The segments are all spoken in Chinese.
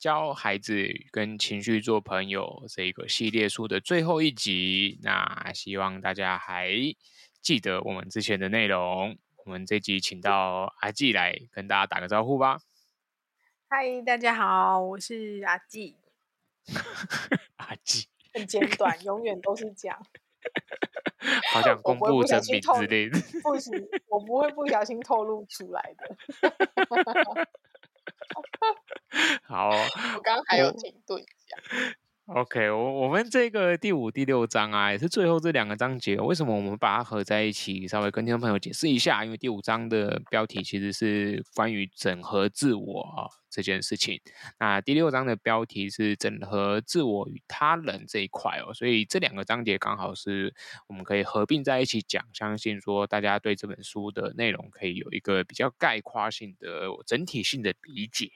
教孩子跟情绪做朋友这一个系列书的最后一集。那希望大家还记得我们之前的内容。我们这集请到阿纪来跟大家打个招呼吧。嗨，大家好，我是阿纪。阿纪很简短，永远都是这样。好想 公布真名之类的，不行，我不会不小心透露出来的。好，我刚刚还有停顿一下。OK，我我们这个第五、第六章啊，也是最后这两个章节。为什么我们把它合在一起？稍微跟听众朋友解释一下。因为第五章的标题其实是关于整合自我啊这件事情。那第六章的标题是整合自我与他人这一块哦。所以这两个章节刚好是我们可以合并在一起讲。相信说大家对这本书的内容可以有一个比较概括性的整体性的理解。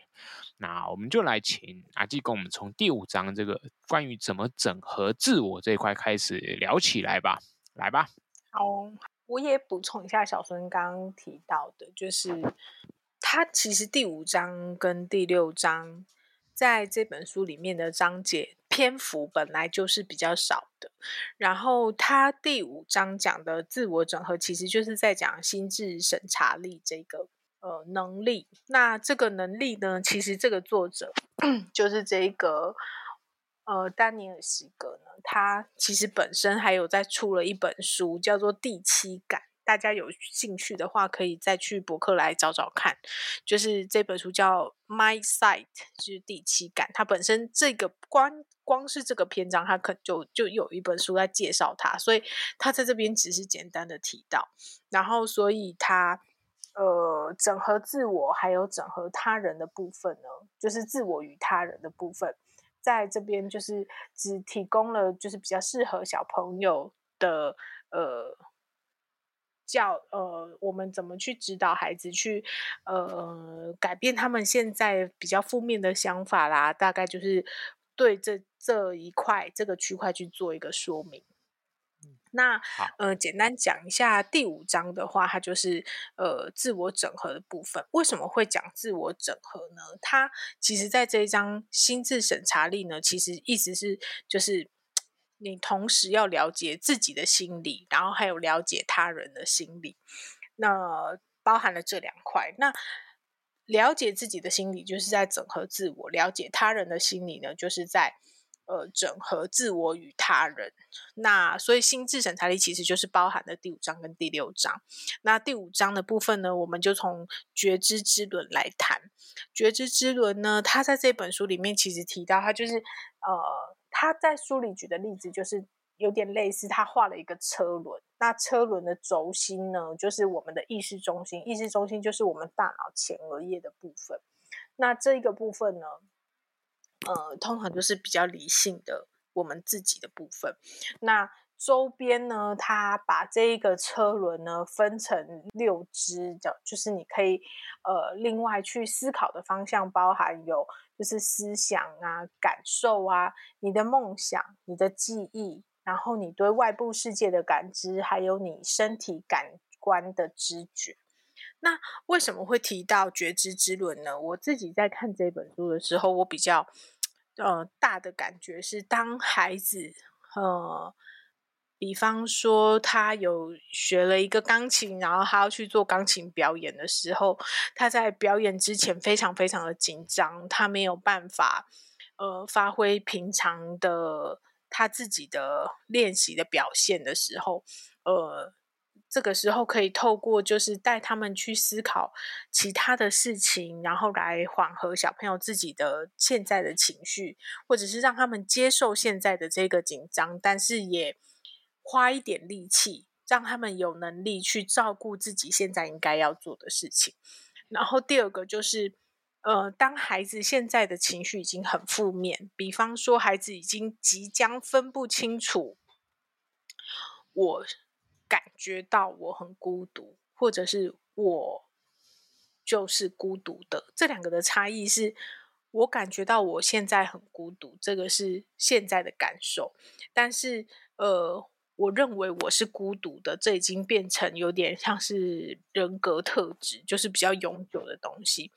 那我们就来请阿纪跟我们从第五章这个关于怎么整合自我这一块开始聊起来吧，来吧。好，我也补充一下小孙刚刚提到的，就是他其实第五章跟第六章在这本书里面的章节篇幅本来就是比较少的，然后他第五章讲的自我整合，其实就是在讲心智审查力这个。呃，能力。那这个能力呢？其实这个作者 就是这个呃，丹尼尔·西格呢。他其实本身还有在出了一本书，叫做《第七感》。大家有兴趣的话，可以再去博客来找找看。就是这本书叫《My Sight》，就是第七感。它本身这个光光是这个篇章，它可就就有一本书在介绍他，所以他在这边只是简单的提到。然后，所以他。呃，整合自我还有整合他人的部分呢，就是自我与他人的部分，在这边就是只提供了就是比较适合小朋友的呃教呃，我们怎么去指导孩子去呃改变他们现在比较负面的想法啦，大概就是对这这一块这个区块去做一个说明。那呃，简单讲一下第五章的话，它就是呃自我整合的部分。为什么会讲自我整合呢？它其实在这一章心智审查力呢，其实意思是就是你同时要了解自己的心理，然后还有了解他人的心理，那包含了这两块。那了解自己的心理，就是在整合自我；了解他人的心理呢，就是在。呃，整合自我与他人，那所以心智审查力其实就是包含了第五章跟第六章。那第五章的部分呢，我们就从觉知之轮来谈。觉知之轮呢，他在这本书里面其实提到，他就是呃，他在书里举的例子就是有点类似，他画了一个车轮。那车轮的轴心呢，就是我们的意识中心，意识中心就是我们大脑前额叶的部分。那这一个部分呢，呃，通常就是比较理性的我们自己的部分。那周边呢，它把这一个车轮呢分成六支的，就是你可以呃另外去思考的方向，包含有就是思想啊、感受啊、你的梦想、你的记忆，然后你对外部世界的感知，还有你身体感官的知觉。那为什么会提到觉知之轮呢？我自己在看这本书的时候，我比较。呃，大的感觉是，当孩子，呃，比方说他有学了一个钢琴，然后他要去做钢琴表演的时候，他在表演之前非常非常的紧张，他没有办法，呃，发挥平常的他自己的练习的表现的时候，呃。这个时候可以透过就是带他们去思考其他的事情，然后来缓和小朋友自己的现在的情绪，或者是让他们接受现在的这个紧张，但是也花一点力气，让他们有能力去照顾自己现在应该要做的事情。然后第二个就是，呃，当孩子现在的情绪已经很负面，比方说孩子已经即将分不清楚。我感觉到我很孤独，或者是我就是孤独的。这两个的差异是，我感觉到我现在很孤独，这个是现在的感受。但是，呃，我认为我是孤独的，这已经变成有点像是人格特质，就是比较永久的东西。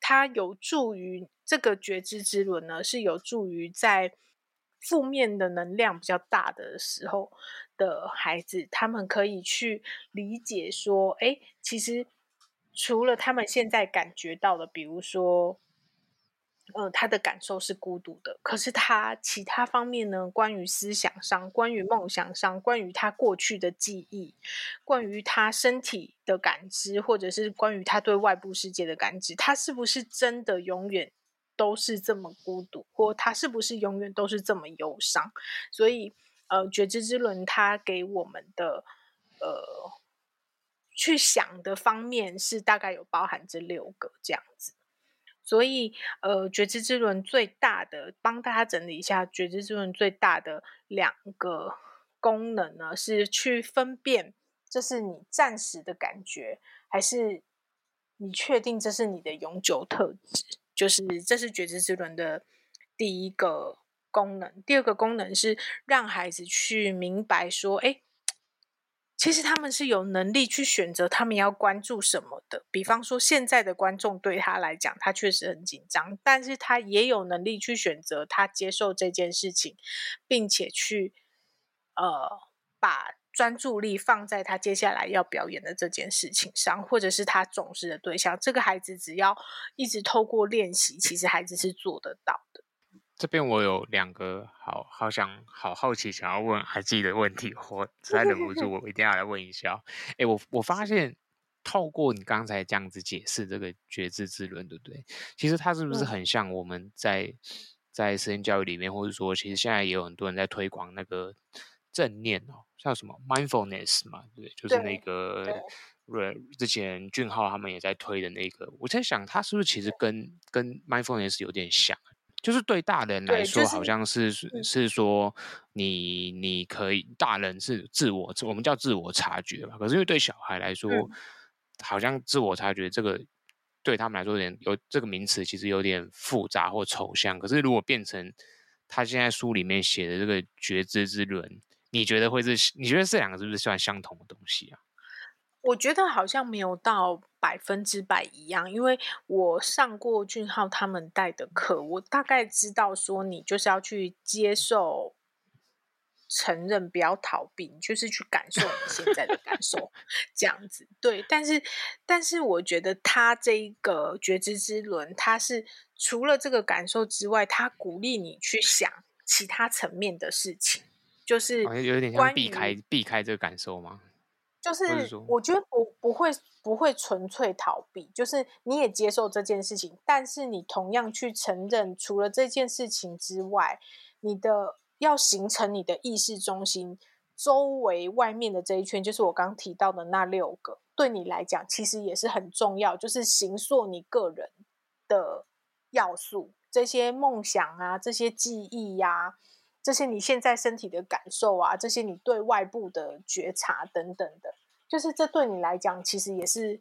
它有助于这个觉知之轮呢，是有助于在负面的能量比较大的时候的孩子，他们可以去理解说，哎，其实除了他们现在感觉到的，比如说。呃，他的感受是孤独的，可是他其他方面呢？关于思想上，关于梦想上，关于他过去的记忆，关于他身体的感知，或者是关于他对外部世界的感知，他是不是真的永远都是这么孤独，或他是不是永远都是这么忧伤？所以，呃，觉知之轮它给我们的呃去想的方面是大概有包含这六个这样子。所以，呃，觉知之轮最大的，帮大家整理一下，觉知之轮最大的两个功能呢，是去分辨这是你暂时的感觉，还是你确定这是你的永久特质。就是这是觉知之轮的第一个功能。第二个功能是让孩子去明白说，哎。其实他们是有能力去选择他们要关注什么的。比方说，现在的观众对他来讲，他确实很紧张，但是他也有能力去选择他接受这件事情，并且去呃把专注力放在他接下来要表演的这件事情上，或者是他重视的对象。这个孩子只要一直透过练习，其实孩子是做得到的。这边我有两个好好想好好奇想要问孩子的问题，我 实在忍不住，我一定要来问一下。哎，我我发现透过你刚才这样子解释这个觉知之轮，对不对？其实它是不是很像我们在、嗯、在实验教育里面，或者说其实现在也有很多人在推广那个正念哦，像什么 mindfulness 嘛，对，就是那个对之前俊浩他们也在推的那个。我在想，它是不是其实跟跟 mindfulness 有点像？就是对大人来说，好像是、就是、是说你你可以，大人是自我，我们叫自我察觉吧。可是因为对小孩来说，嗯、好像自我察觉这个对他们来说有点有这个名词，其实有点复杂或抽象。可是如果变成他现在书里面写的这个觉知之轮，你觉得会是？你觉得这两个是不是算相同的东西啊？我觉得好像没有到百分之百一样，因为我上过俊浩他们带的课，我大概知道说你就是要去接受、承认，不要逃避，就是去感受你现在的感受，这样子。对，但是但是我觉得他这一个觉知之轮，他是除了这个感受之外，他鼓励你去想其他层面的事情，就是有点像避开避开这个感受吗？就是我觉得不不会不会纯粹逃避，就是你也接受这件事情，但是你同样去承认，除了这件事情之外，你的要形成你的意识中心周围外面的这一圈，就是我刚提到的那六个，对你来讲其实也是很重要，就是形塑你个人的要素，这些梦想啊，这些记忆呀、啊。这些你现在身体的感受啊，这些你对外部的觉察等等的，就是这对你来讲其实也是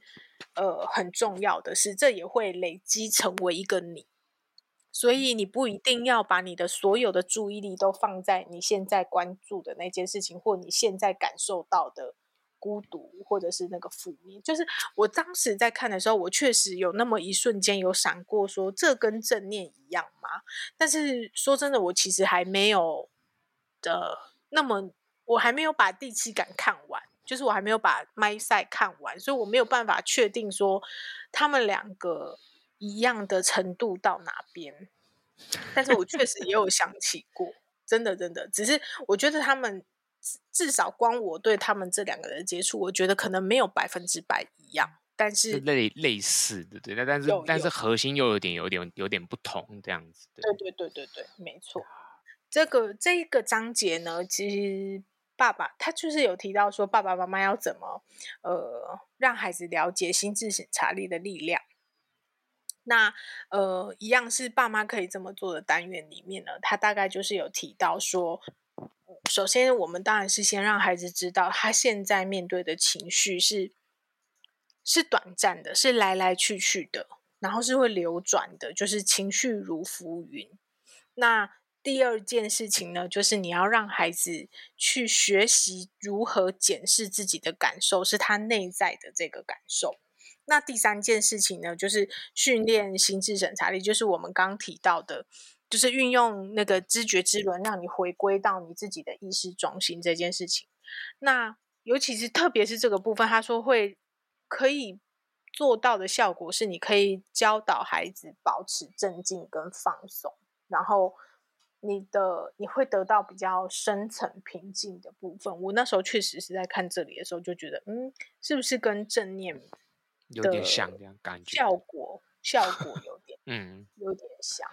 呃很重要的是，这也会累积成为一个你。所以你不一定要把你的所有的注意力都放在你现在关注的那件事情，或你现在感受到的。孤独，或者是那个负面，就是我当时在看的时候，我确实有那么一瞬间有闪过，说这跟正念一样吗？但是说真的，我其实还没有的那么，我还没有把第七感看完，就是我还没有把麦赛看完，所以我没有办法确定说他们两个一样的程度到哪边。但是我确实也有想起过，真的真的，只是我觉得他们。至少光我对他们这两个人接触，我觉得可能没有百分之百一样，但是类类似的，对，但是但是核心又有点有点有点不同这样子。对对对对对，没错。这个这一个章节呢，其实爸爸他就是有提到说，爸爸妈妈要怎么呃让孩子了解心智审查力的力量。那呃，一样是爸妈可以这么做的单元里面呢，他大概就是有提到说。首先我们当然是先让孩子知道，他现在面对的情绪是是短暂的，是来来去去的，然后是会流转的，就是情绪如浮云。那第二件事情呢，就是你要让孩子去学习如何检视自己的感受，是他内在的这个感受。那第三件事情呢，就是训练心智审查力，就是我们刚提到的，就是运用那个知觉之轮，让你回归到你自己的意识中心这件事情。那尤其是特别是这个部分，他说会可以做到的效果是，你可以教导孩子保持镇静跟放松，然后。你的你会得到比较深层平静的部分。我那时候确实是在看这里的时候就觉得，嗯，是不是跟正念有点像这样感觉？效果效果有点，嗯，有点像。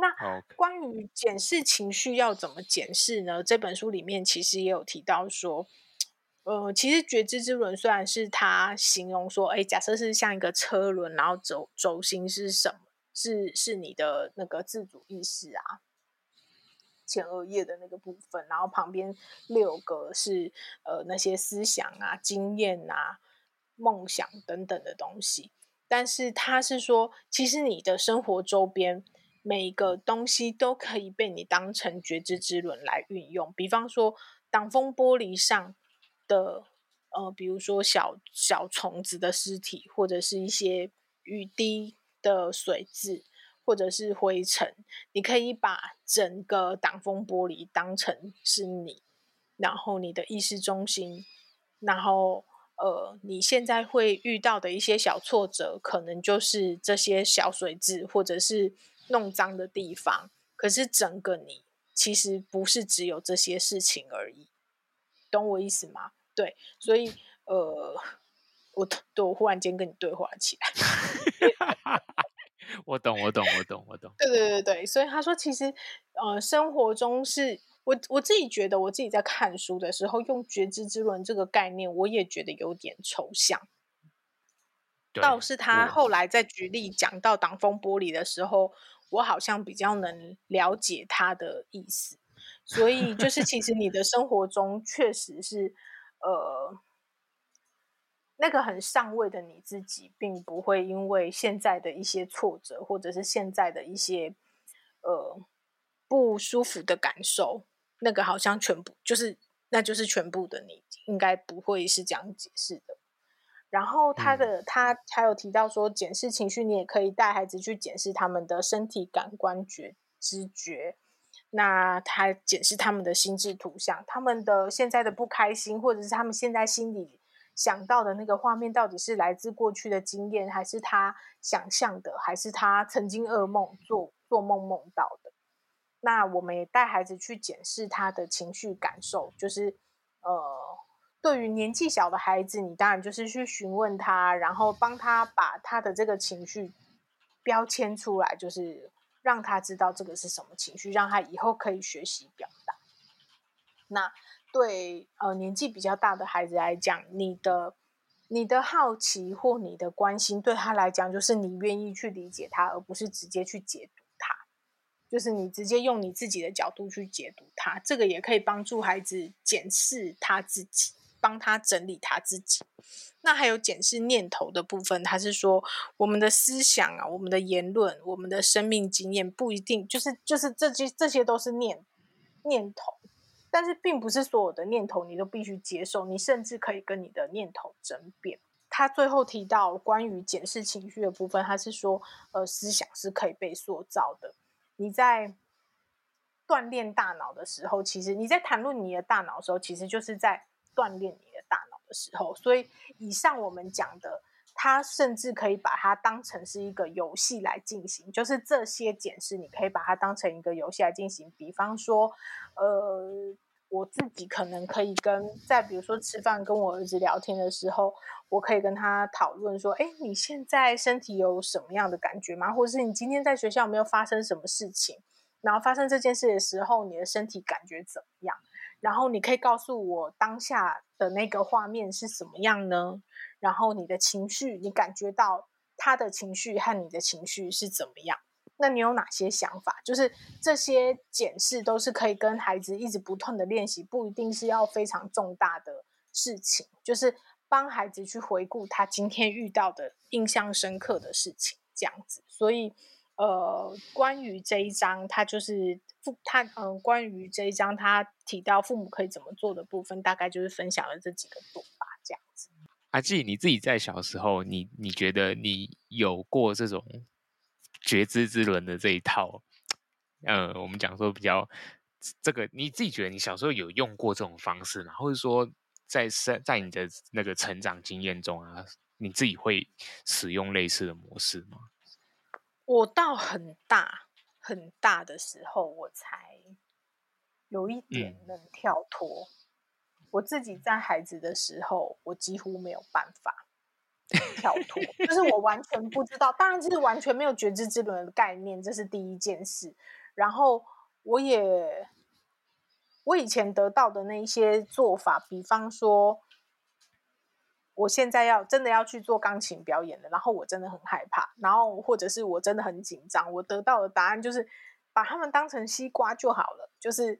对。那关于检视情绪要怎么检视呢？这本书里面其实也有提到说，呃，其实觉知之轮虽然是他形容说，哎，假设是像一个车轮，然后轴轴心是什么？是是你的那个自主意识啊，前额叶的那个部分，然后旁边六个是呃那些思想啊、经验啊、梦想等等的东西。但是他是说，其实你的生活周边每个东西都可以被你当成觉知之轮来运用。比方说，挡风玻璃上的呃，比如说小小虫子的尸体，或者是一些雨滴。的水渍或者是灰尘，你可以把整个挡风玻璃当成是你，然后你的意识中心，然后呃，你现在会遇到的一些小挫折，可能就是这些小水渍或者是弄脏的地方。可是整个你其实不是只有这些事情而已，懂我意思吗？对，所以呃。我对我忽然间跟你对话起来我懂，我懂，我懂，我懂。对对对对，所以他说，其实呃，生活中是我我自己觉得，我自己在看书的时候，用觉知之轮这个概念，我也觉得有点抽象。倒是他后来在举例讲到挡风玻璃的时候，我好像比较能了解他的意思。所以就是，其实你的生活中确实是呃。那个很上位的你自己，并不会因为现在的一些挫折，或者是现在的一些呃不舒服的感受，那个好像全部就是，那就是全部的你，应该不会是这样解释的。然后他的、嗯、他还有提到说，检视情绪，你也可以带孩子去检视他们的身体感官觉知觉，那他检视他们的心智图像，他们的现在的不开心，或者是他们现在心里。想到的那个画面到底是来自过去的经验，还是他想象的，还是他曾经噩梦做做梦梦到的？那我们也带孩子去检视他的情绪感受，就是呃，对于年纪小的孩子，你当然就是去询问他，然后帮他把他的这个情绪标签出来，就是让他知道这个是什么情绪，让他以后可以学习表达。那。对，呃，年纪比较大的孩子来讲，你的你的好奇或你的关心，对他来讲，就是你愿意去理解他，而不是直接去解读他，就是你直接用你自己的角度去解读他。这个也可以帮助孩子检视他自己，帮他整理他自己。那还有检视念头的部分，他是说，我们的思想啊，我们的言论，我们的生命经验，不一定就是就是这些这些都是念念头。但是并不是所有的念头你都必须接受，你甚至可以跟你的念头争辩。他最后提到关于检视情绪的部分，他是说，呃，思想是可以被塑造的。你在锻炼大脑的时候，其实你在谈论你的大脑的时候，其实就是在锻炼你的大脑的时候。所以，以上我们讲的，他甚至可以把它当成是一个游戏来进行，就是这些检视，你可以把它当成一个游戏来进行。比方说，呃，我自己可能可以跟在比如说吃饭跟我儿子聊天的时候，我可以跟他讨论说：“哎，你现在身体有什么样的感觉吗？或者是你今天在学校有没有发生什么事情？然后发生这件事的时候，你的身体感觉怎么样？然后你可以告诉我当下的那个画面是什么样呢？然后你的情绪，你感觉到他的情绪和你的情绪是怎么样？”那你有哪些想法？就是这些检视都是可以跟孩子一直不断的练习，不一定是要非常重大的事情，就是帮孩子去回顾他今天遇到的印象深刻的事情，这样子。所以，呃，关于这一章，他就是父他嗯、呃，关于这一章他提到父母可以怎么做的部分，大概就是分享了这几个点吧，这样子。阿纪，你自己在小时候，你你觉得你有过这种？觉知之轮的这一套，呃，我们讲说比较这个，你自己觉得你小时候有用过这种方式吗？或者说在在在你的那个成长经验中啊，你自己会使用类似的模式吗？我到很大很大的时候，我才有一点能跳脱。嗯。我自己在孩子的时候，我几乎没有办法。跳脱，就是我完全不知道，当然就是完全没有觉知之轮的概念，这是第一件事。然后我也，我以前得到的那一些做法，比方说，我现在要真的要去做钢琴表演了，然后我真的很害怕，然后或者是我真的很紧张，我得到的答案就是把他们当成西瓜就好了，就是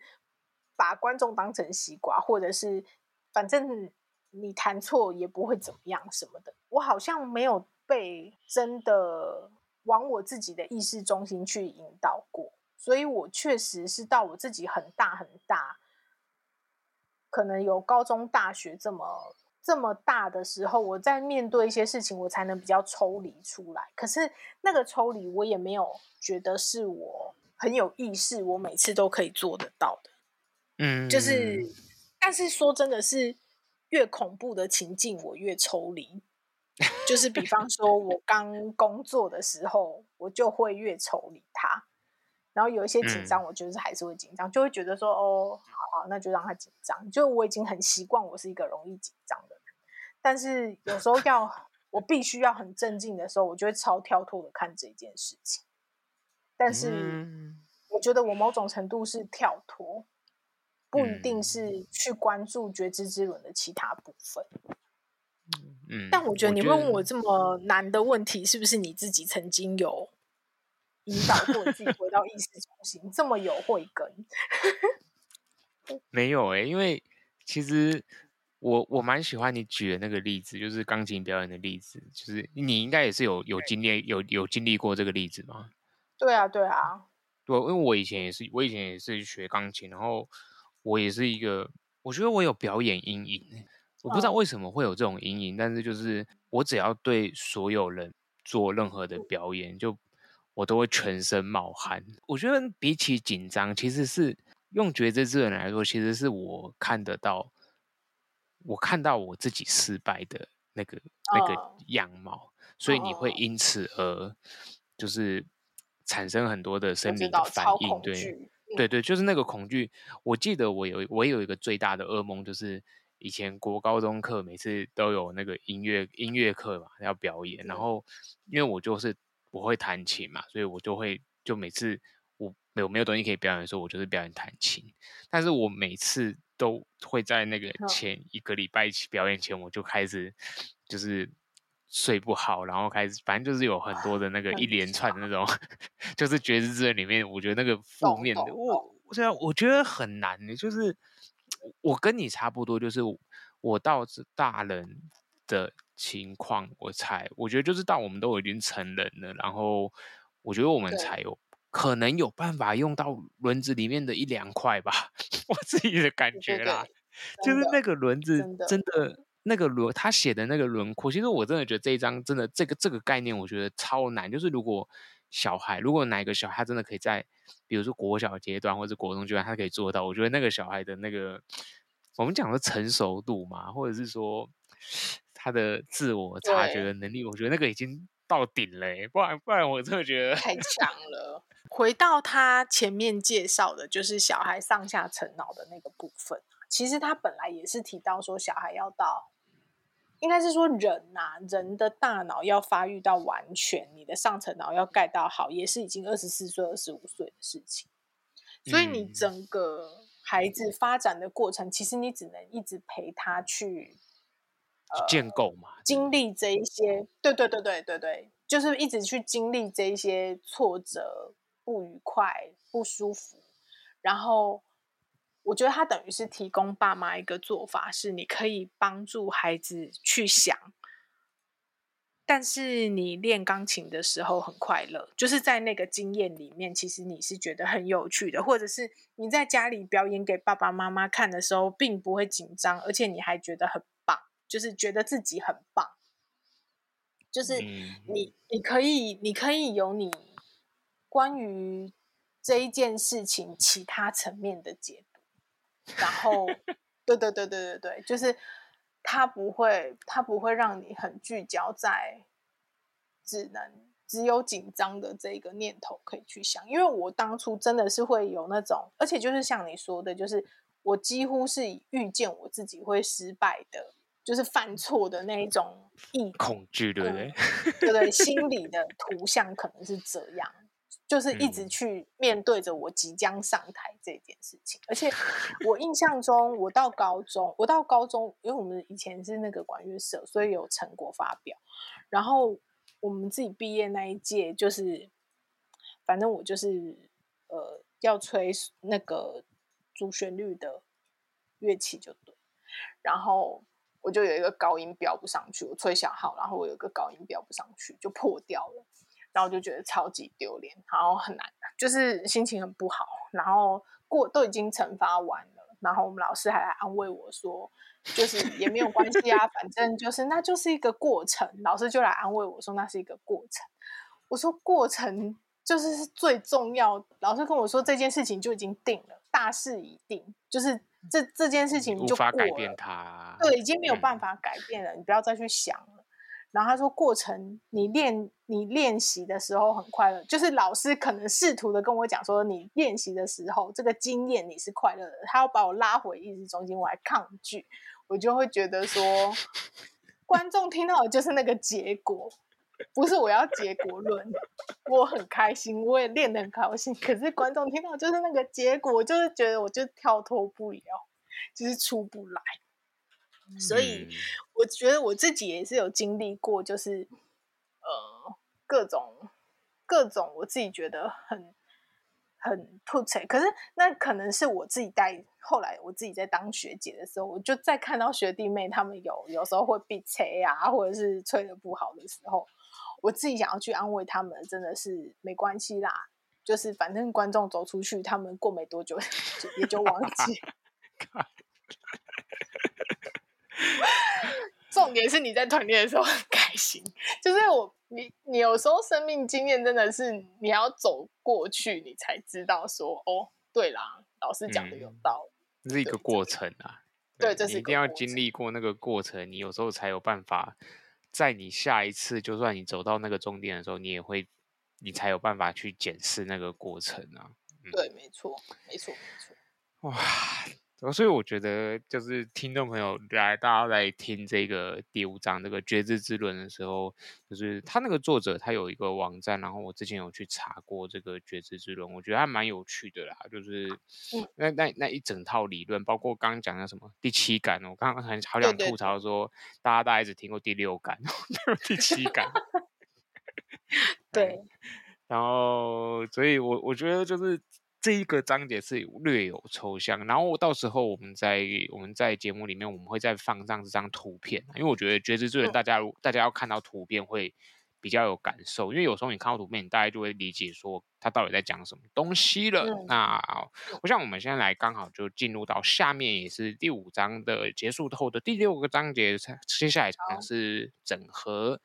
把观众当成西瓜，或者是反正。你弹错也不会怎么样什么的，我好像没有被真的往我自己的意识中心去引导过，所以我确实是到我自己很大很大，可能有高中大学这么这么大的时候，我在面对一些事情，我才能比较抽离出来。可是那个抽离，我也没有觉得是我很有意识，我每次都可以做得到的。嗯，就是，但是说真的是。越恐怖的情境，我越抽离。就是比方说，我刚工作的时候，我就会越抽离他。然后有一些紧张，我就是还是会紧张，嗯、就会觉得说，哦，好，好，那就让他紧张。就我已经很习惯，我是一个容易紧张。但是有时候要我必须要很镇静的时候，我就会超跳脱的看这件事情。但是我觉得我某种程度是跳脱。不一定是去关注觉知之轮的其他部分，嗯，但我觉得你问我这么难的问题，是不是你自己曾经有引导过自己回到意识中心，这么有慧根？没有哎、欸，因为其实我我蛮喜欢你举的那个例子，就是钢琴表演的例子，就是你应该也是有有经历有有经历过这个例子吗？对啊，对啊，对，因为我以前也是，我以前也是学钢琴，然后。我也是一个，我觉得我有表演阴影，我不知道为什么会有这种阴影，但是就是我只要对所有人做任何的表演，就我都会全身冒汗。我觉得比起紧张，其实是用觉知之人来说，其实是我看得到，我看到我自己失败的那个那个样貌，所以你会因此而就是产生很多的生理的反应，对。对对，就是那个恐惧。我记得我有我有一个最大的噩梦，就是以前国高中课每次都有那个音乐音乐课嘛，要表演。然后因为我就是我会弹琴嘛，所以我就会就每次我没有没有东西可以表演的时候，我就是表演弹琴。但是我每次都会在那个前一个礼拜起表演前，我就开始就是睡不好，然后开始反正就是有很多的那个一连串的那种。就是觉知之轮里面，我觉得那个负面的，我虽然我觉得很难的，就是我跟你差不多，就是我到大人的情况，我才我觉得就是到我们都已经成人了，然后我觉得我们才有可能有办法用到轮子里面的一两块吧，我自己的感觉啦，就是那个轮子真的那个轮，他写的那个轮廓，其实我真的觉得这一张真的这个这个概念，我觉得超难，就是如果。小孩，如果哪个小孩真的可以在，比如说国小阶段或者国中阶段，他可以做到，我觉得那个小孩的那个，我们讲的成熟度嘛，或者是说他的自我察觉的能力，我觉得那个已经到顶嘞，不然不然我真的觉得太强 了。回到他前面介绍的，就是小孩上下层脑的那个部分，其实他本来也是提到说，小孩要到。应该是说人呐、啊，人的大脑要发育到完全，你的上层脑要盖到好，也是已经二十四岁、二十五岁的事情。所以你整个孩子发展的过程，嗯、其实你只能一直陪他去、呃、建构嘛，经历这一些。对对对对对对，就是一直去经历这一些挫折、不愉快、不舒服，然后我觉得他等于是提供爸妈一个做法，是你可以帮助孩子去想。但是你练钢琴的时候很快乐，就是在那个经验里面，其实你是觉得很有趣的，或者是你在家里表演给爸爸妈妈看的时候，并不会紧张，而且你还觉得很棒，就是觉得自己很棒，就是你你可以你可以有你关于这一件事情其他层面的解读，然后 对对对对对对，就是。他不会，他不会让你很聚焦在只能只有紧张的这个念头可以去想，因为我当初真的是会有那种，而且就是像你说的，就是我几乎是预见我自己会失败的，就是犯错的那一种意恐惧，对不对？对不对？心理的图像可能是这样。就是一直去面对着我即将上台这件事情，而且我印象中，我到高中，我到高中，因为我们以前是那个管乐社，所以有成果发表。然后我们自己毕业那一届，就是反正我就是呃要吹那个主旋律的乐器就对，然后我就有一个高音飙不上去，我吹小号，然后我有一个高音飙不上去，就破掉了。然后就觉得超级丢脸，然后很难，就是心情很不好。然后过都已经惩罚完了，然后我们老师还来安慰我说，就是也没有关系啊，反正就是那就是一个过程。老师就来安慰我说，那是一个过程。我说过程就是最重要。老师跟我说这件事情就已经定了，大势已定，就是这这件事情就，无法改变它，对，已经没有办法改变了，嗯、你不要再去想了。然后他说，过程你练你练习的时候很快乐，就是老师可能试图的跟我讲说，你练习的时候这个经验你是快乐的，他要把我拉回意识中心，我还抗拒，我就会觉得说，观众听到的就是那个结果，不是我要结果论，我很开心，我也练得很高兴，可是观众听到就是那个结果，就是觉得我就跳脱不了，就是出不来。所以我觉得我自己也是有经历过，就是呃各种各种我自己觉得很很吐槽，可是那可能是我自己带。后来我自己在当学姐的时候，我就再看到学弟妹他们有有时候会被吹啊，或者是吹的不好的时候，我自己想要去安慰他们，真的是没关系啦，就是反正观众走出去，他们过没多久 就也就忘记。重点是你在团练的时候很开心，就是我你你有时候生命经验真的是你要走过去，你才知道说哦，对啦，老师讲的有道理，这、嗯、是一个过程啊，对，这是一定要经历过那个过程，你有时候才有办法，在你下一次就算你走到那个终点的时候，你也会你才有办法去检视那个过程啊。嗯、对，没错，没错，没错，哇。所以我觉得，就是听众朋友来，大家在听这个第五章这个觉知之轮的时候，就是他那个作者他有一个网站，然后我之前有去查过这个觉知之轮，我觉得还蛮有趣的啦。就是那那那一整套理论，包括刚刚讲的什么第七感，我刚刚很好想吐槽说，大家大概只听过第六感，没有第七感。对，然后所以我我觉得就是。这一个章节是略有抽象，然后到时候我们在我们在节目里面我们会再放上这张图片，因为我觉得觉知之人大家、嗯、大家要看到图片会比较有感受，因为有时候你看到图片，你大概就会理解说他到底在讲什么东西了。嗯、那我想我们现在来刚好就进入到下面也是第五章的结束后的第六个章节，接下来讲是整合。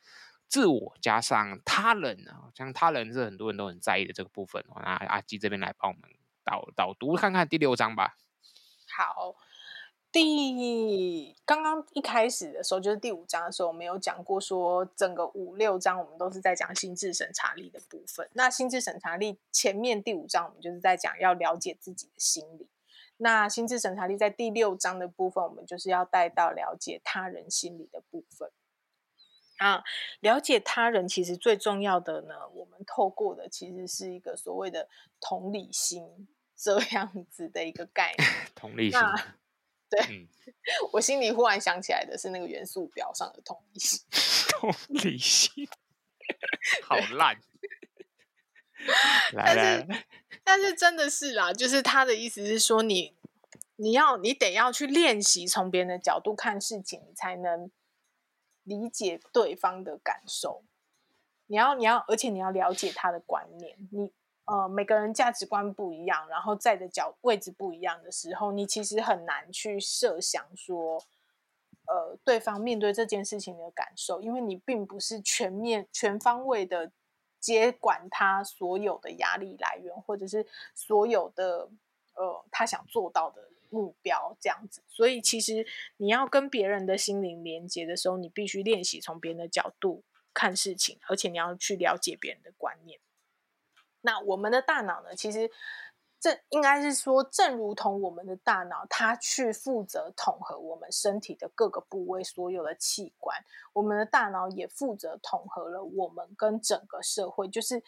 自我加上他人啊，像他人是很多人都很在意的这个部分。那阿基这边来帮我们导导读看看第六章吧。好，第刚刚一开始的时候就是第五章的时候，我们有讲过说，整个五六章我们都是在讲心智审查力的部分。那心智审查力前面第五章我们就是在讲要了解自己的心理。那心智审查力在第六章的部分，我们就是要带到了解他人心理的部分。啊，了解他人其实最重要的呢，我们透过的其实是一个所谓的同理心 这样子的一个概念。同理心，对，嗯、我心里忽然想起来的是那个元素表上的同理心。同理心，好烂。来来，但是真的是啦，就是他的意思是说你，你你要你得要去练习从别人的角度看事情，你才能理解对方的感受。你要你要，而且你要了解他的观念。你呃，每个人价值观不一样，然后在的角位置不一样的时候，你其实很难去设想说，呃，对方面对这件事情的感受，因为你并不是全面全方位的。接管他所有的压力来源，或者是所有的呃他想做到的目标，这样子。所以其实你要跟别人的心灵连接的时候，你必须练习从别人的角度看事情，而且你要去了解别人的观念。那我们的大脑呢，其实。这应该是说，正如同我们的大脑，它去负责统合我们身体的各个部位、所有的器官，我们的大脑也负责统合了我们跟整个社会。就是，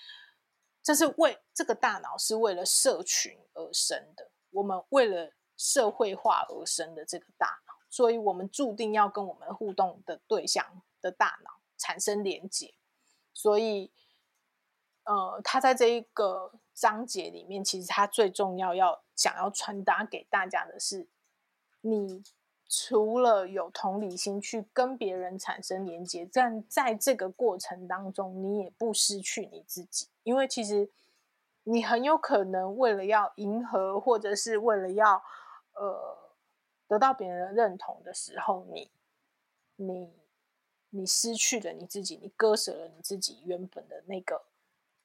这是为这个大脑是为了社群而生的，我们为了社会化而生的这个大脑，所以我们注定要跟我们互动的对象的大脑产生连接。所以，呃，它在这一个。章节里面，其实它最重要要想要传达给大家的是，你除了有同理心去跟别人产生连接，但在这个过程当中，你也不失去你自己，因为其实你很有可能为了要迎合，或者是为了要呃得到别人的认同的时候，你你你失去了你自己，你割舍了你自己原本的那个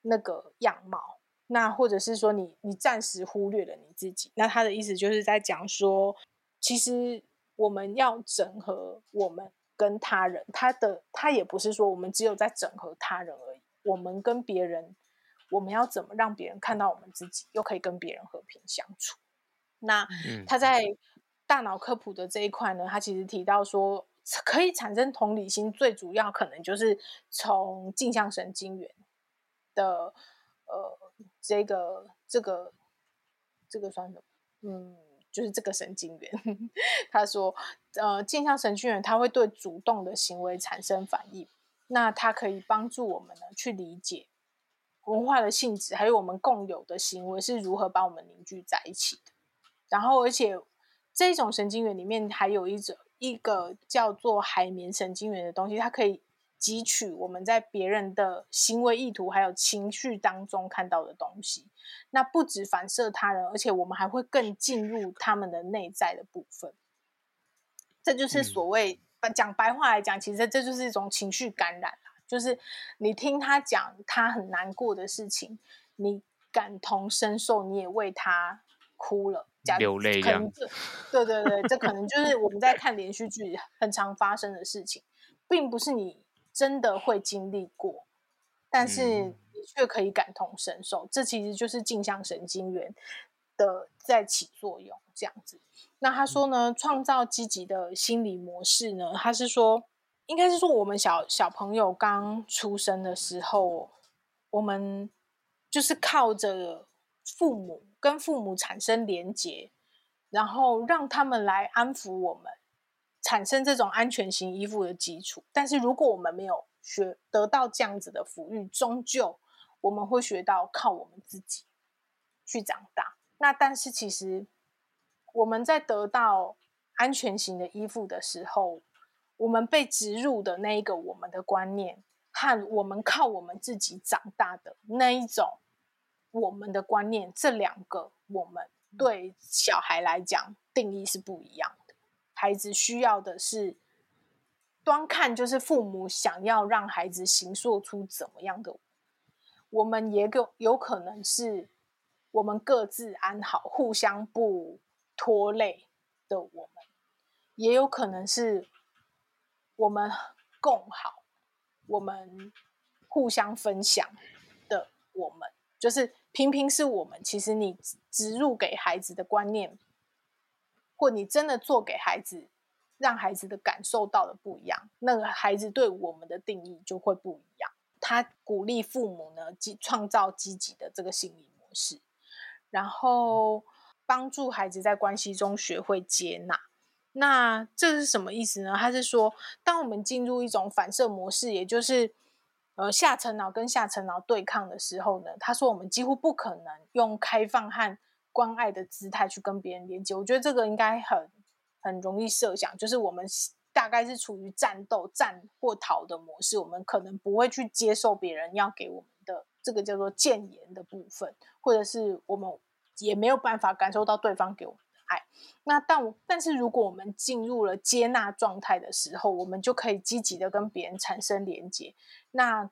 那个样貌。那或者是说你你暂时忽略了你自己，那他的意思就是在讲说，其实我们要整合我们跟他人，他的他也不是说我们只有在整合他人而已，我们跟别人，我们要怎么让别人看到我们自己，又可以跟别人和平相处？那他在大脑科普的这一块呢，他其实提到说，可以产生同理心，最主要可能就是从镜像神经元的呃。这个这个这个算什么？嗯，就是这个神经元。他说，呃，镜像神经元它会对主动的行为产生反应，那它可以帮助我们呢去理解文化的性质，还有我们共有的行为是如何把我们凝聚在一起的。然后，而且这种神经元里面还有一种一个叫做海绵神经元的东西，它可以。汲取我们在别人的行为意图还有情绪当中看到的东西，那不止反射他人，而且我们还会更进入他们的内在的部分。这就是所谓，讲白话来讲，其实这就是一种情绪感染，就是你听他讲他很难过的事情，你感同身受，你也为他哭了，流泪这样。对对对，这可能就是我们在看连续剧很常发生的事情，并不是你。真的会经历过，但是你却可以感同身受，嗯、这其实就是镜像神经元的在起作用，这样子。那他说呢，创造积极的心理模式呢，他是说，应该是说我们小小朋友刚出生的时候，我们就是靠着父母跟父母产生连结，然后让他们来安抚我们。产生这种安全型依附的基础，但是如果我们没有学得到这样子的抚育，终究我们会学到靠我们自己去长大。那但是其实我们在得到安全型的依附的时候，我们被植入的那一个我们的观念，和我们靠我们自己长大的那一种我们的观念，这两个我们对小孩来讲定义是不一样的。孩子需要的是，端看就是父母想要让孩子形塑出怎么样的，我们也有有可能是我们各自安好，互相不拖累的我们，也有可能是我们共好，我们互相分享的我们，就是平平是我们。其实你植入给孩子的观念。或你真的做给孩子，让孩子的感受到的不一样，那个孩子对我们的定义就会不一样。他鼓励父母呢，积创造积极的这个心理模式，然后帮助孩子在关系中学会接纳。那这是什么意思呢？他是说，当我们进入一种反射模式，也就是呃下层脑跟下层脑对抗的时候呢，他说我们几乎不可能用开放和关爱的姿态去跟别人连接。我觉得这个应该很很容易设想，就是我们大概是处于战斗、战或逃的模式，我们可能不会去接受别人要给我们的这个叫做谏言的部分，或者是我们也没有办法感受到对方给我们。那但但是如果我们进入了接纳状态的时候，我们就可以积极的跟别人产生连接。那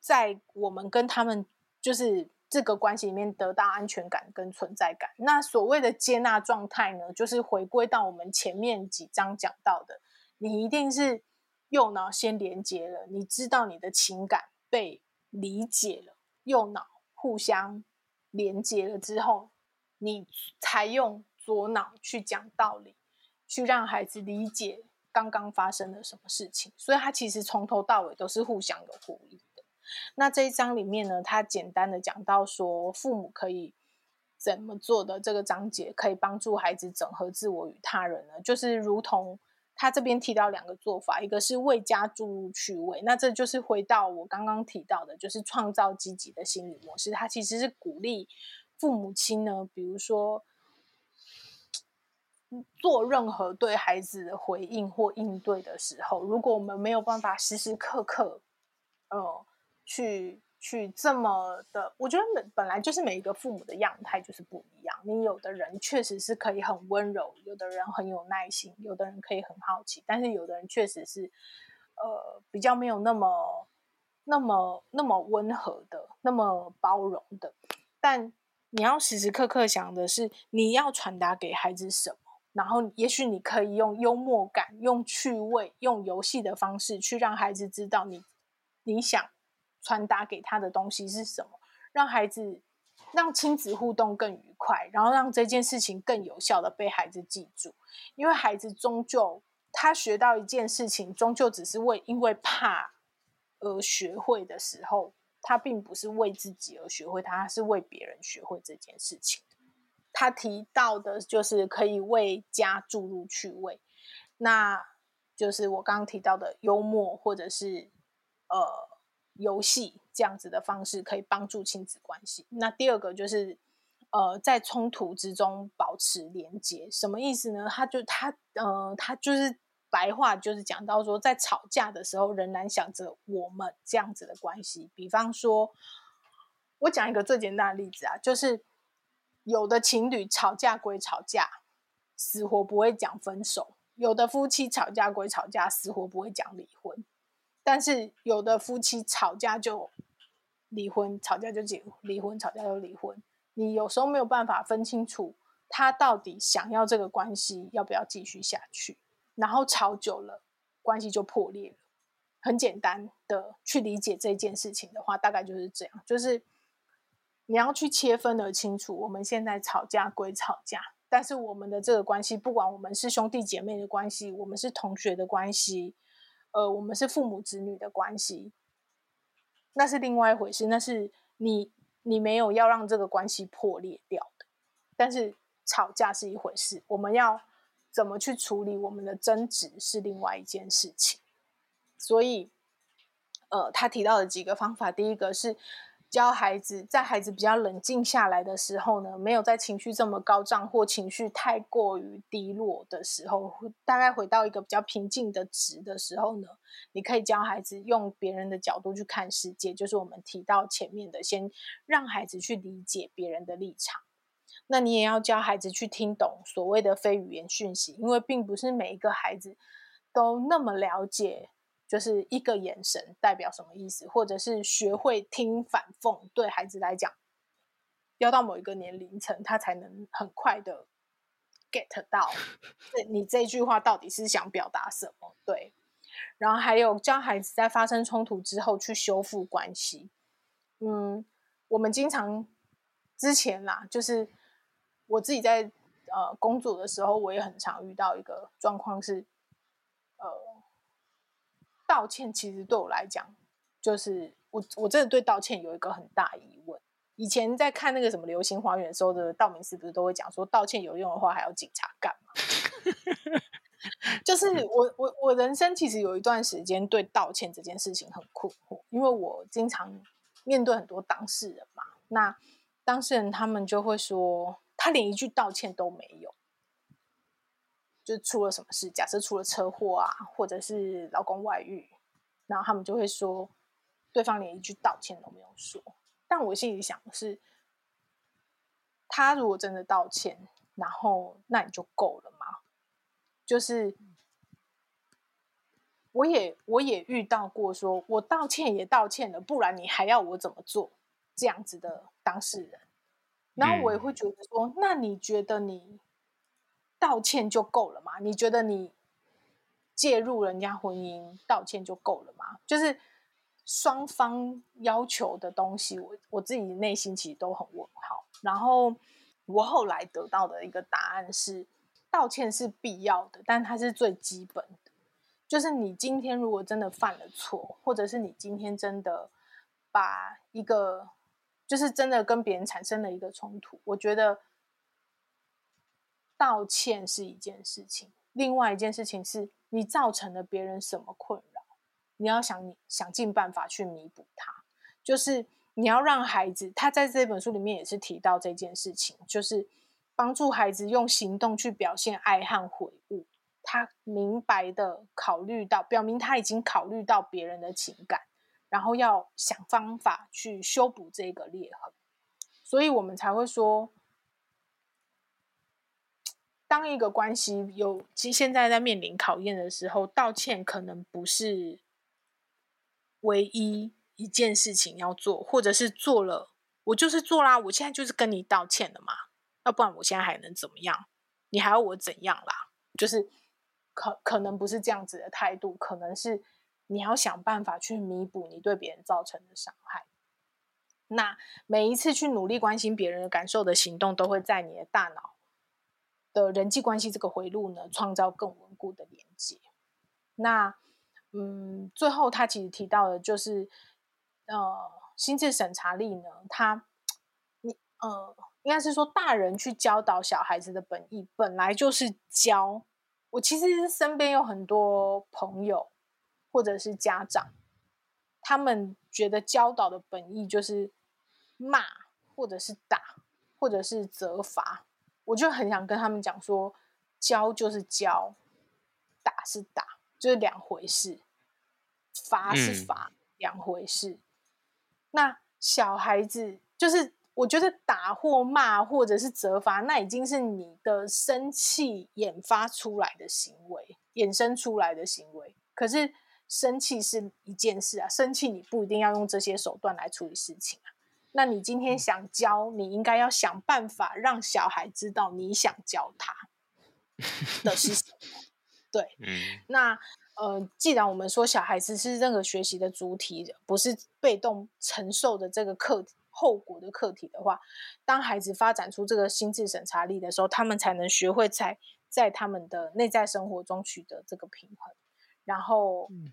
在我们跟他们就是这个关系里面得到安全感跟存在感。那所谓的接纳状态呢，就是回归到我们前面几章讲到的，你一定是右脑先连接了，你知道你的情感被理解了，右脑互相连接了之后，你才用。左脑去讲道理，去让孩子理解刚刚发生了什么事情，所以他其实从头到尾都是互相有互利的。那这一章里面呢，他简单的讲到说，父母可以怎么做的这个章节，可以帮助孩子整合自我与他人呢？就是如同他这边提到两个做法，一个是为家注入趣味，那这就是回到我刚刚提到的，就是创造积极的心理模式。他其实是鼓励父母亲呢，比如说。做任何对孩子的回应或应对的时候，如果我们没有办法时时刻刻，呃，去去这么的，我觉得本本来就是每一个父母的样态就是不一样。你有的人确实是可以很温柔，有的人很有耐心，有的人可以很好奇，但是有的人确实是，呃，比较没有那么那么那么温和的，那么包容的。但你要时时刻刻想的是，你要传达给孩子什么？然后，也许你可以用幽默感、用趣味、用游戏的方式去让孩子知道你你想传达给他的东西是什么，让孩子让亲子互动更愉快，然后让这件事情更有效的被孩子记住。因为孩子终究他学到一件事情，终究只是为因为怕而学会的时候，他并不是为自己而学会，他是为别人学会这件事情。他提到的就是可以为家注入趣味，那就是我刚刚提到的幽默或者是呃游戏这样子的方式，可以帮助亲子关系。那第二个就是呃在冲突之中保持连接，什么意思呢？他就他呃他就是白话就是讲到说，在吵架的时候仍然想着我们这样子的关系。比方说，我讲一个最简单的例子啊，就是。有的情侣吵架归吵架，死活不会讲分手；有的夫妻吵架归吵架，死活不会讲离婚。但是有的夫妻吵架就离婚，吵架就结离婚，吵架就离婚。你有时候没有办法分清楚他到底想要这个关系要不要继续下去，然后吵久了，关系就破裂了。很简单的去理解这件事情的话，大概就是这样，就是。你要去切分得清楚，我们现在吵架归吵架，但是我们的这个关系，不管我们是兄弟姐妹的关系，我们是同学的关系，呃，我们是父母子女的关系，那是另外一回事。那是你你没有要让这个关系破裂掉的，但是吵架是一回事，我们要怎么去处理我们的争执是另外一件事情。所以，呃，他提到的几个方法，第一个是。教孩子在孩子比较冷静下来的时候呢，没有在情绪这么高涨或情绪太过于低落的时候，大概回到一个比较平静的值的时候呢，你可以教孩子用别人的角度去看世界，就是我们提到前面的，先让孩子去理解别人的立场。那你也要教孩子去听懂所谓的非语言讯息，因为并不是每一个孩子都那么了解。就是一个眼神代表什么意思，或者是学会听反讽，对孩子来讲，要到某一个年龄层，他才能很快的 get 到，你这句话到底是想表达什么？对，然后还有教孩子在发生冲突之后去修复关系。嗯，我们经常之前啦，就是我自己在呃工作的时候，我也很常遇到一个状况是，呃。道歉其实对我来讲，就是我我真的对道歉有一个很大疑问。以前在看那个什么《流星花园》时候的道明寺不是都会讲说，道歉有用的话还要警察干嘛？就是我我我人生其实有一段时间对道歉这件事情很困惑，因为我经常面对很多当事人嘛，那当事人他们就会说，他连一句道歉都没有，就出了什么事，假设出了车祸啊，或者是老公外遇，然后他们就会说，对方连一句道歉都没有说，但我心里想的是，他如果真的道歉，然后那你就够了吗？就是，我也我也遇到过说，说我道歉也道歉了，不然你还要我怎么做？这样子的当事人，然后我也会觉得说，嗯、那你觉得你道歉就够了吗？你觉得你介入人家婚姻道歉就够了吗？就是双方要求的东西，我我自己内心其实都很问号。然后我后来得到的一个答案是。道歉是必要的，但它是最基本的。就是你今天如果真的犯了错，或者是你今天真的把一个，就是真的跟别人产生了一个冲突，我觉得道歉是一件事情。另外一件事情是你造成了别人什么困扰，你要想你想尽办法去弥补它。就是你要让孩子，他在这本书里面也是提到这件事情，就是。帮助孩子用行动去表现爱和悔悟，他明白的考虑到，表明他已经考虑到别人的情感，然后要想方法去修补这个裂痕，所以我们才会说，当一个关系有其现在在面临考验的时候，道歉可能不是唯一一件事情要做，或者是做了，我就是做啦，我现在就是跟你道歉了嘛。要不然我现在还能怎么样？你还要我怎样啦？就是可可能不是这样子的态度，可能是你要想办法去弥补你对别人造成的伤害。那每一次去努力关心别人的感受的行动，都会在你的大脑的人际关系这个回路呢，创造更稳固的连接。那嗯，最后他其实提到的就是，呃，心智审查力呢，他你呃。应该是说，大人去教导小孩子的本意本来就是教。我其实身边有很多朋友或者是家长，他们觉得教导的本意就是骂，或者是打，或者是责罚。我就很想跟他们讲说，教就是教，打是打，就是两回事，罚是罚，两回事。那小孩子就是。我觉得打或骂或者是责罚，那已经是你的生气引发出来的行为，衍生出来的行为。可是生气是一件事啊，生气你不一定要用这些手段来处理事情啊。那你今天想教，你应该要想办法让小孩知道你想教他的是什么。对，那呃，既然我们说小孩子是任何学习的主体，不是被动承受的这个课题。后果的课题的话，当孩子发展出这个心智审查力的时候，他们才能学会在在他们的内在生活中取得这个平衡。然后，嗯，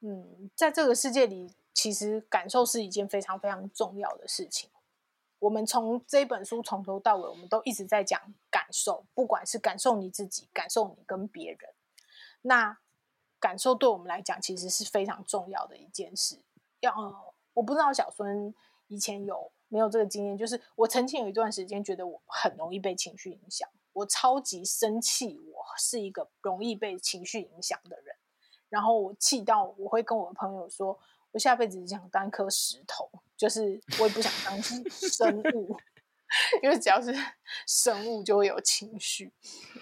嗯，在这个世界里，其实感受是一件非常非常重要的事情。我们从这本书从头到尾，我们都一直在讲感受，不管是感受你自己，感受你跟别人。那感受对我们来讲，其实是非常重要的一件事。要，我不知道小孙。以前有没有这个经验？就是我曾经有一段时间觉得我很容易被情绪影响，我超级生气，我是一个容易被情绪影响的人。然后我气到我会跟我的朋友说，我下辈子只想当一颗石头，就是我也不想当 生物，因为只要是生物就会有情绪，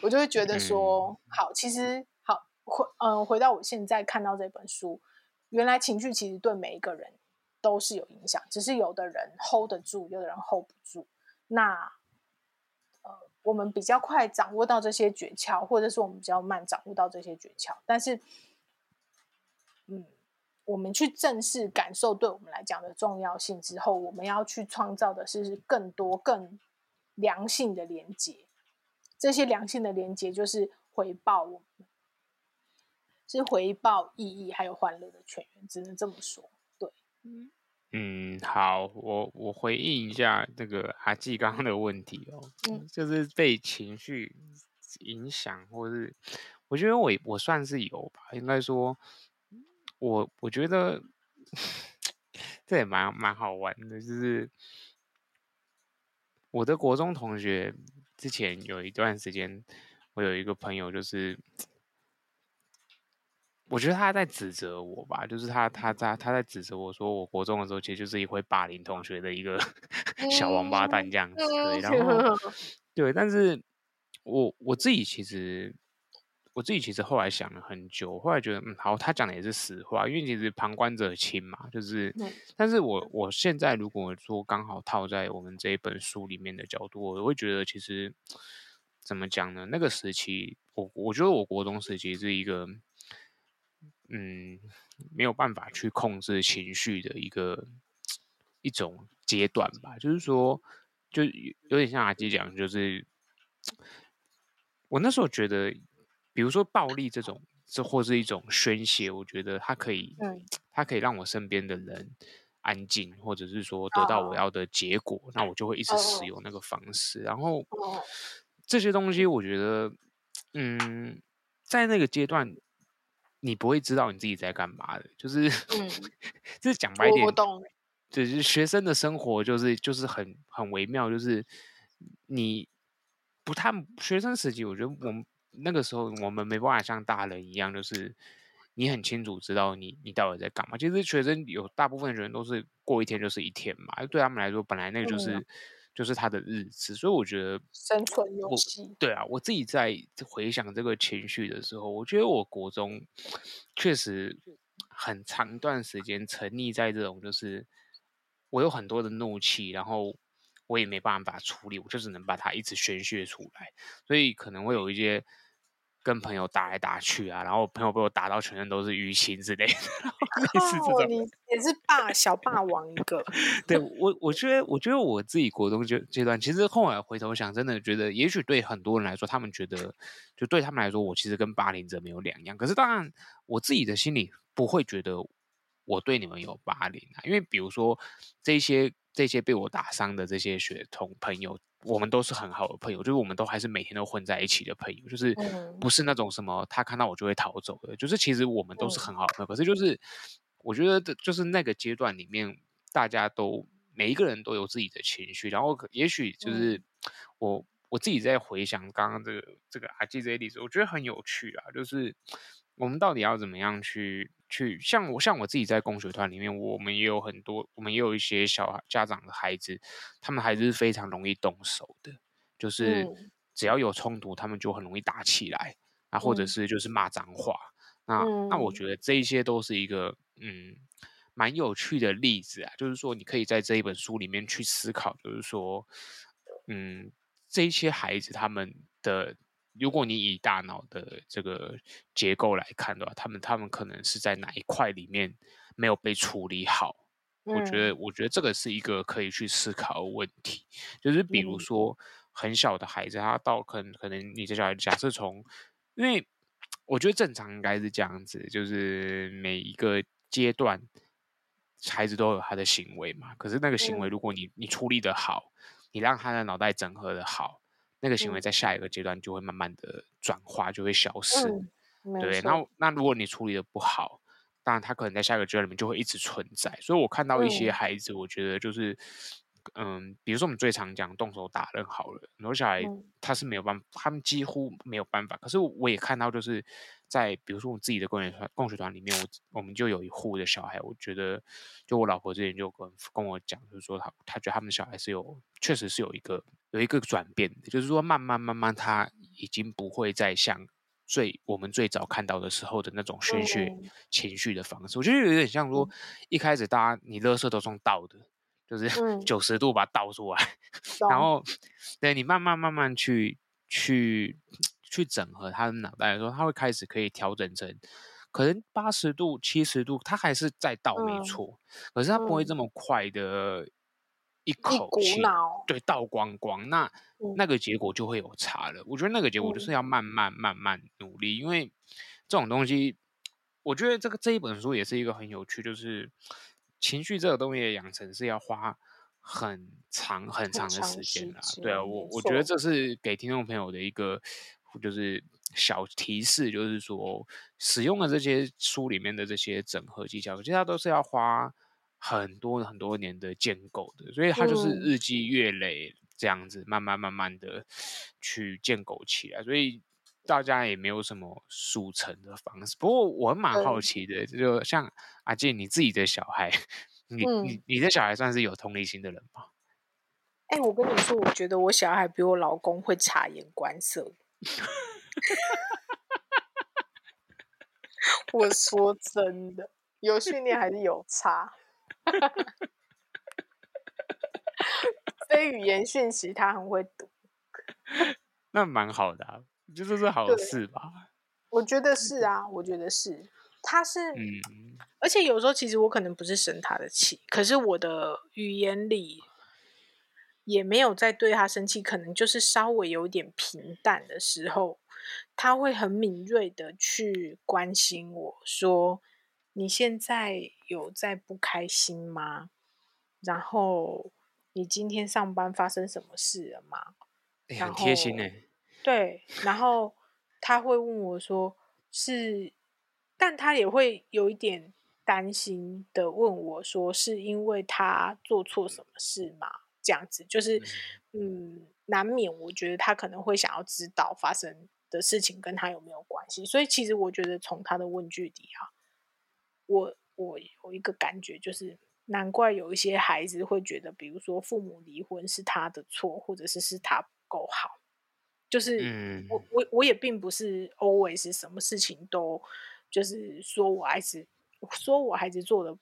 我就会觉得说，好，其实好回嗯、呃，回到我现在看到这本书，原来情绪其实对每一个人。都是有影响，只是有的人 hold 得住，有的人 hold 不住。那呃，我们比较快掌握到这些诀窍，或者是我们比较慢掌握到这些诀窍。但是，嗯，我们去正视感受对我们来讲的重要性之后，我们要去创造的是更多更良性的连接。这些良性的连接就是回报我们，是回报意义还有欢乐的泉源，只能这么说。对，嗯。嗯，好，我我回应一下那个阿纪刚刚的问题哦，嗯，就是被情绪影响，或是我觉得我我算是有吧，应该说，我我觉得 这也蛮蛮好玩的，就是我的国中同学之前有一段时间，我有一个朋友就是。我觉得他在指责我吧，就是他他在他在指责我说，我国中的时候其实就是一会霸凌同学的一个 小王八蛋这样子，对，然后 对，但是我我自己其实我自己其实后来想了很久，后来觉得嗯好，他讲的也是实话，因为其实旁观者清嘛，就是，但是我我现在如果说刚好套在我们这一本书里面的角度，我会觉得其实怎么讲呢？那个时期，我我觉得我国中时期是一个。嗯，没有办法去控制情绪的一个一种阶段吧，就是说，就有点像阿基讲，就是 我那时候觉得，比如说暴力这种，这或是一种宣泄，我觉得它可以，它可以让我身边的人安静，或者是说得到我要的结果，那我就会一直使用那个方式。然后这些东西，我觉得，嗯，在那个阶段。你不会知道你自己在干嘛的，就是，嗯，就是讲白一点，我懂。就是学生的生活，就是就是很很微妙，就是你不太学生时期，我觉得我们那个时候我们没办法像大人一样，就是你很清楚知道你你到底在干嘛。其实学生有大部分学生都是过一天就是一天嘛，对他们来说，本来那个就是。嗯就是他的日子，所以我觉得生存游戏。对啊，我自己在回想这个情绪的时候，我觉得我国中确实很长一段时间沉溺在这种，就是我有很多的怒气，然后我也没办法处理，我就只能把它一直宣泄出来，所以可能会有一些。跟朋友打来打去啊，然后朋友被我打到全身都是淤青之类的，类似这种。你也是霸小霸王一个。对我，我觉得，我觉得我自己国中阶阶段，其实后来回头想，真的觉得，也许对很多人来说，他们觉得，就对他们来说，我其实跟霸凌者没有两样。可是当然，我自己的心里不会觉得我对你们有霸凌啊，因为比如说这些这些被我打伤的这些学童朋友。我们都是很好的朋友，就是我们都还是每天都混在一起的朋友，就是不是那种什么他看到我就会逃走的，就是其实我们都是很好的朋友。可是就是我觉得，就是那个阶段里面，大家都每一个人都有自己的情绪，然后也许就是我我自己在回想刚刚这个这个阿基这些例子，我觉得很有趣啊，就是我们到底要怎么样去。去像我像我自己在共学团里面，我们也有很多，我们也有一些小孩家长的孩子，他们还是非常容易动手的，就是只要有冲突，他们就很容易打起来，啊，或者是就是骂脏话，那那我觉得这一些都是一个嗯蛮有趣的例子啊，就是说你可以在这一本书里面去思考，就是说嗯这一些孩子他们的。如果你以大脑的这个结构来看的话，他们他们可能是在哪一块里面没有被处理好？嗯、我觉得，我觉得这个是一个可以去思考的问题。就是比如说，很小的孩子，他到可能可能你这小孩假设从，因为我觉得正常应该是这样子，就是每一个阶段孩子都有他的行为嘛。可是那个行为，如果你你处理的好，你让他的脑袋整合的好。那个行为在下一个阶段就会慢慢的转化，就会消失。嗯、对，那那如果你处理的不好，当然他可能在下一个阶段里面就会一直存在。所以我看到一些孩子，我觉得就是，嗯，嗯，比如说我们最常讲动手打人好了，很多小孩他是没有办法，他们几乎没有办法。可是我也看到就是。在比如说我自己的共学团共学团里面，我我们就有一户的小孩，我觉得就我老婆之前就跟跟我讲，就是说他他觉得他们的小孩是有确实是有一个有一个转变的，就是说慢慢慢慢他已经不会再像最我们最早看到的时候的那种宣泄情绪的方式。我觉得有点像说一开始大家你垃圾都是用倒的，就是 九十度把它倒出来，然后对你慢慢慢慢去去。去整合他的脑袋的时候，他会开始可以调整成，可能八十度、七十度，他还是在倒没错，嗯、可是他不会这么快的一口气对倒光光，那、嗯、那个结果就会有差了。我觉得那个结果就是要慢慢慢慢努力，嗯、因为这种东西，我觉得这个这一本书也是一个很有趣，就是情绪这个东西的养成是要花很长很长的时间啦。对啊，我我觉得这是给听众朋友的一个。就是小提示，就是说使用的这些书里面的这些整合技巧，其实它都是要花很多很多年的建构的，所以它就是日积月累这样子，慢慢慢慢的去建构起来，所以大家也没有什么速成的方式。不过我蛮好奇的，就像阿健你自己的小孩，你你你的小孩算是有同理心的人吗？哎、欸，我跟你说，我觉得我小孩比我老公会察言观色。我说真的，有训练还是有差。非语言讯息他很会读，那蛮好的、啊，就是是好事吧？我觉得是啊，我觉得是。他是，嗯，而且有时候其实我可能不是生他的气，可是我的语言里。也没有在对他生气，可能就是稍微有点平淡的时候，他会很敏锐的去关心我说：“你现在有在不开心吗？然后你今天上班发生什么事了吗？”欸、很贴心呢。对，然后他会问我说：“是？”但他也会有一点担心的问我说：“是因为他做错什么事吗？”这样子就是，嗯，难免我觉得他可能会想要知道发生的事情跟他有没有关系，所以其实我觉得从他的问句底啊，我我有一个感觉就是，难怪有一些孩子会觉得，比如说父母离婚是他的错，或者是是他不够好，就是我我我也并不是 always 什么事情都就是说我孩子说我孩子做的。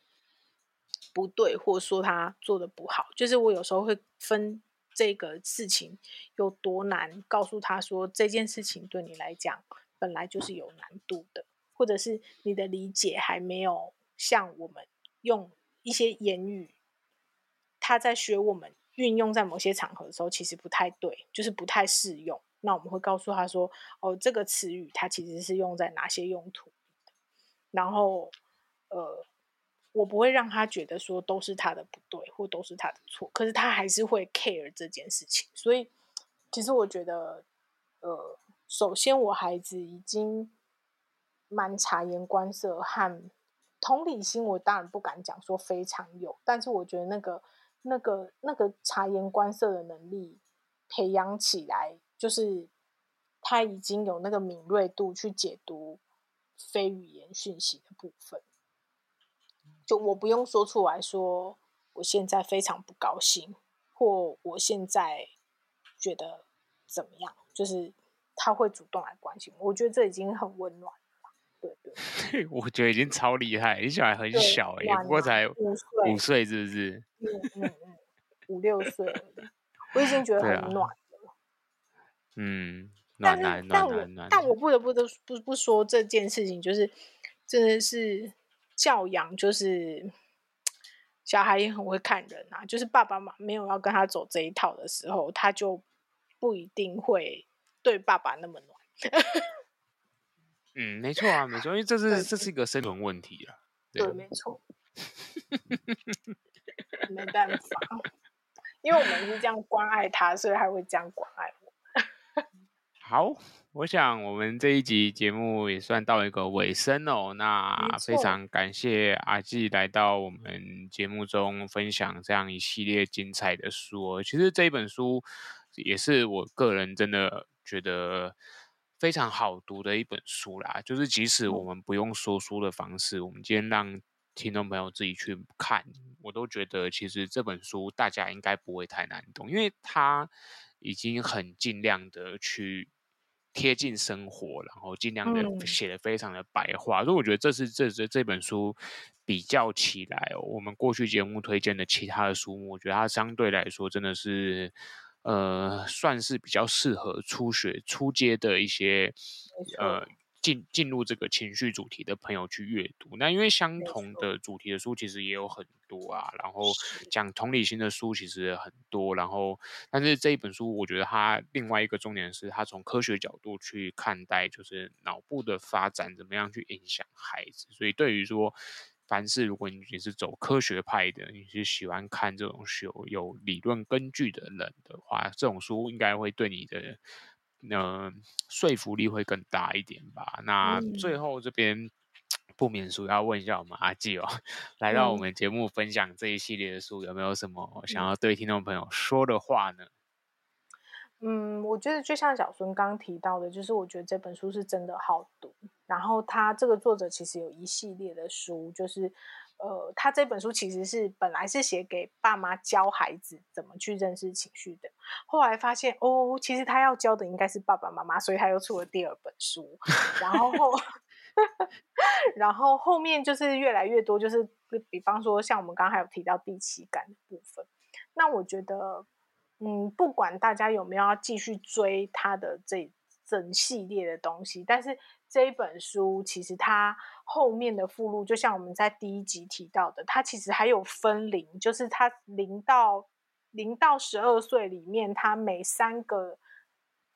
不对，或说他做的不好，就是我有时候会分这个事情有多难，告诉他说这件事情对你来讲本来就是有难度的，或者是你的理解还没有像我们用一些言语，他在学我们运用在某些场合的时候，其实不太对，就是不太适用。那我们会告诉他说，哦，这个词语它其实是用在哪些用途，然后呃。我不会让他觉得说都是他的不对，或都是他的错，可是他还是会 care 这件事情。所以，其实我觉得，呃，首先我孩子已经蛮察言观色和同理心，我当然不敢讲说非常有，但是我觉得那个、那个、那个察言观色的能力培养起来，就是他已经有那个敏锐度去解读非语言讯息的部分。就我不用说出来说，我现在非常不高兴，或我现在觉得怎么样，就是他会主动来关心我。我觉得这已经很温暖了，对对。我觉得已经超厉害，你小孩很小哎，不过才五岁，五岁是不是？嗯嗯嗯，五六岁了，我已经觉得 很暖了。嗯，暖男暖男暖。但我不得不得不不说这件事情，就是真的是。教养就是小孩也很会看人啊，就是爸爸妈妈没有要跟他走这一套的时候，他就不一定会对爸爸那么暖。嗯，没错啊，没错，因为这 是这是一个生存问题啊。对，对没错。没办法，因为我们是这样关爱他，所以他会这样关爱我。好。我想我们这一集节目也算到一个尾声哦。那非常感谢阿纪来到我们节目中分享这样一系列精彩的书。其实这一本书也是我个人真的觉得非常好读的一本书啦。就是即使我们不用说书的方式，我们今天让听众朋友自己去看，我都觉得其实这本书大家应该不会太难懂，因为它已经很尽量的去。贴近生活，然后尽量的写的非常的白话，嗯、所以我觉得这是这这这本书比较起来哦，我们过去节目推荐的其他的书目，我觉得它相对来说真的是，呃，算是比较适合初学初阶的一些呃。进进入这个情绪主题的朋友去阅读，那因为相同的主题的书其实也有很多啊，然后讲同理心的书其实很多，然后但是这一本书我觉得它另外一个重点是它从科学角度去看待，就是脑部的发展怎么样去影响孩子，所以对于说凡是如果你是走科学派的，你是喜欢看这种有有理论根据的人的话，这种书应该会对你的。呃说服力会更大一点吧。那最后这边。嗯不免俗要问一下我们阿季哦，来到我们节目分享这一系列的书，嗯、有没有什么想要对听众朋友说的话呢？嗯，我觉得就像小孙刚提到的，就是我觉得这本书是真的好读。然后他这个作者其实有一系列的书，就是呃，他这本书其实是本来是写给爸妈教孩子怎么去认识情绪的，后来发现哦，其实他要教的应该是爸爸妈妈，所以他又出了第二本书，然后。然后后面就是越来越多，就是比方说像我们刚刚还有提到第七感的部分。那我觉得，嗯，不管大家有没有要继续追他的这整系列的东西，但是这一本书其实它后面的附录，就像我们在第一集提到的，它其实还有分龄，就是它零到零到十二岁里面，它每三个。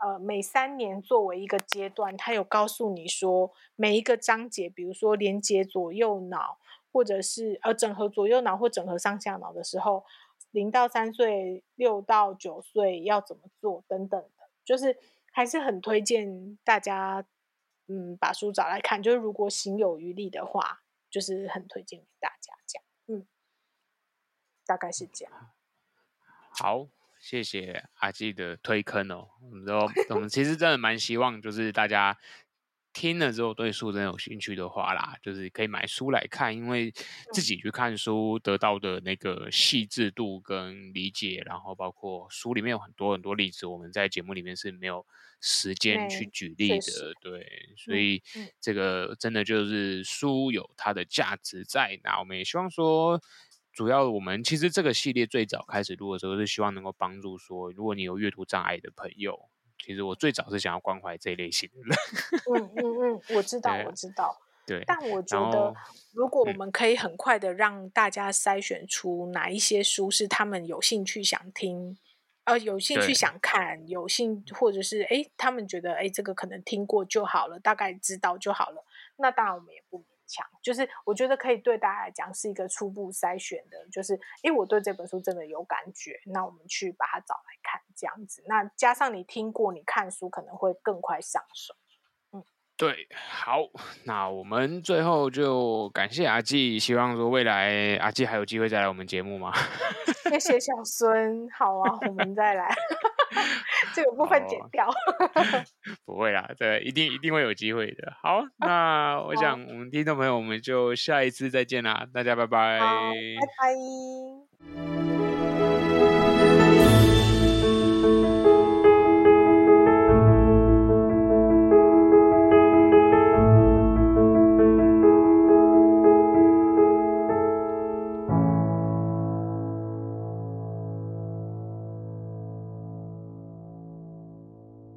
呃，每三年作为一个阶段，它有告诉你说，每一个章节，比如说连接左右脑，或者是呃整合左右脑或整合上下脑的时候，零到三岁、六到九岁要怎么做等等的，就是还是很推荐大家，嗯，把书找来看。就是如果行有余力的话，就是很推荐给大家这样，嗯，大概是这样。好。谢谢阿纪的推坑哦，我们都我们其实真的蛮希望，就是大家听了之后对书真的有兴趣的话啦，就是可以买书来看，因为自己去看书得到的那个细致度跟理解，然后包括书里面有很多很多例子，我们在节目里面是没有时间去举例的，对，所以这个真的就是书有它的价值在，那我们也希望说。主要我们其实这个系列最早开始录的时候是希望能够帮助说，如果你有阅读障碍的朋友，其实我最早是想要关怀这一类型的人。嗯嗯嗯，我知道我知道。对。但我觉得，如果我们可以很快的让大家筛选出哪一些书是他们有兴趣想听，呃，有兴趣想看，有兴或者是哎，他们觉得哎，这个可能听过就好了，大概知道就好了，那当然我们也不。强就是我觉得可以对大家来讲是一个初步筛选的，就是因为我对这本书真的有感觉，那我们去把它找来看这样子。那加上你听过，你看书可能会更快上手。嗯，对，好，那我们最后就感谢阿纪，希望说未来阿纪还有机会再来我们节目吗？谢谢小孙，好啊，我们再来。这个部分剪掉，不会啦，这一定一定会有机会的。好，那我想我们听众朋友，我们就下一次再见啦，大家拜拜，拜拜。